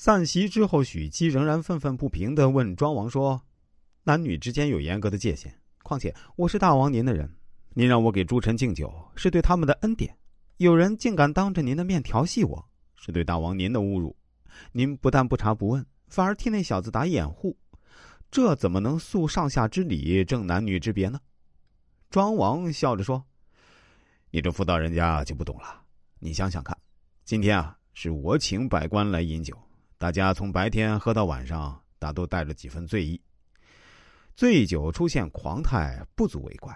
散席之后，许姬仍然愤愤不平的问庄王说：“男女之间有严格的界限，况且我是大王您的人，您让我给诸臣敬酒，是对他们的恩典。有人竟敢当着您的面调戏我，是对大王您的侮辱。您不但不查不问，反而替那小子打掩护，这怎么能肃上下之礼，正男女之别呢？”庄王笑着说：“你这妇道人家就不懂了。你想想看，今天啊，是我请百官来饮酒，大家从白天喝到晚上，大都带着几分醉意。醉酒出现狂态，不足为怪。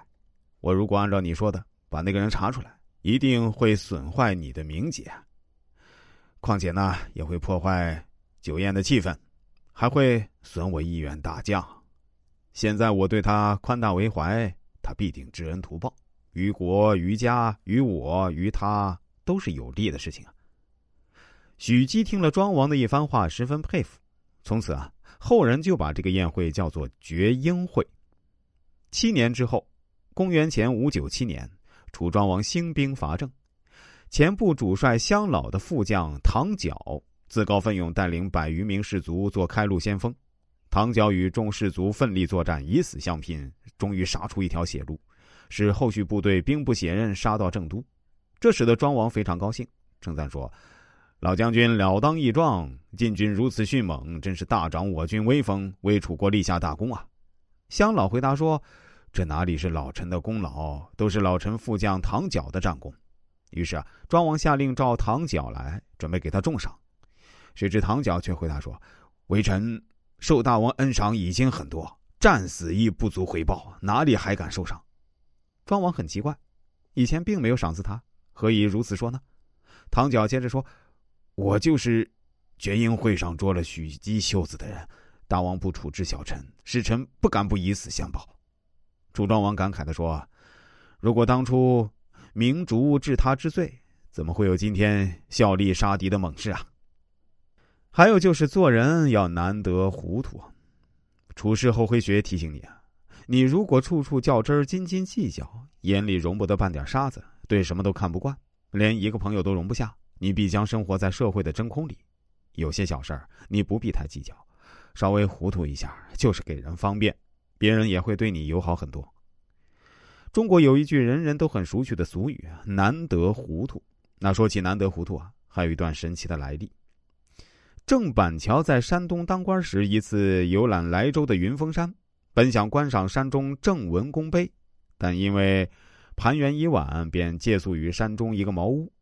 我如果按照你说的，把那个人查出来，一定会损坏你的名节。况且呢，也会破坏酒宴的气氛，还会损我一员大将。现在我对他宽大为怀。”他必定知恩图报，于国、于家、于我、于他都是有利的事情啊。许姬听了庄王的一番话，十分佩服。从此啊，后人就把这个宴会叫做绝缨会。七年之后，公元前五九七年，楚庄王兴兵伐郑，前部主帅乡老的副将唐角自告奋勇，带领百余名士卒做开路先锋。唐角与众士卒奋力作战，以死相拼，终于杀出一条血路，使后续部队兵不血刃杀到郑都。这使得庄王非常高兴，称赞说：“老将军了当益壮，进军如此迅猛，真是大长我军威风，为楚国立下大功啊！”乡老回答说：“这哪里是老臣的功劳，都是老臣副将唐角的战功。”于是啊，庄王下令召唐角来，准备给他重赏。谁知唐角却回答说：“微臣。”受大王恩赏已经很多，战死亦不足回报，哪里还敢受赏？庄王很奇怪，以前并没有赏赐他，何以如此说呢？唐角接着说：“我就是绝缨会上捉了许姬秀子的人，大王不处置小臣，使臣不敢不以死相报。”楚庄王感慨的说：“如果当初明烛治他之罪，怎么会有今天效力杀敌的猛士啊？”还有就是做人要难得糊涂，处事后会学提醒你啊，你如果处处较真儿、斤斤计较，眼里容不得半点沙子，对什么都看不惯，连一个朋友都容不下，你必将生活在社会的真空里。有些小事儿你不必太计较，稍微糊涂一下就是给人方便，别人也会对你友好很多。中国有一句人人都很熟悉的俗语“难得糊涂”。那说起难得糊涂啊，还有一段神奇的来历。郑板桥在山东当官时，一次游览莱州的云峰山，本想观赏山中郑文公碑，但因为盘旋已晚，便借宿于山中一个茅屋。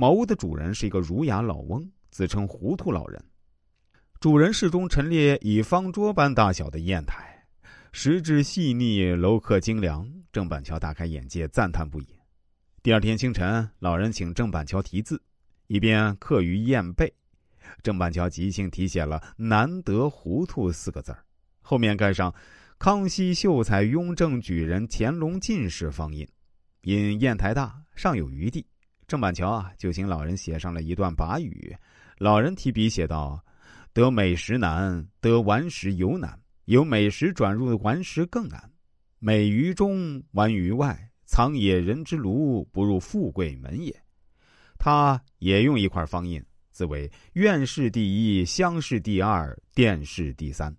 茅屋的主人是一个儒雅老翁，自称糊涂老人。主人室中陈列以方桌般大小的砚台，石质细腻，镂刻精良。郑板桥大开眼界，赞叹不已。第二天清晨，老人请郑板桥题字，一边刻于砚背。郑板桥即兴题写了“难得糊涂”四个字儿，后面盖上“康熙、秀才、雍正举人、乾隆进士”方印。因砚台大，尚有余地，郑板桥啊就请老人写上了一段跋语。老人提笔写道：“得美食难，得顽石尤难；由美食转入顽石更难。美于中，顽于外。藏野人之庐，不入富贵门也。”他也用一块方印。自为院士第一，乡试第二，殿试第三。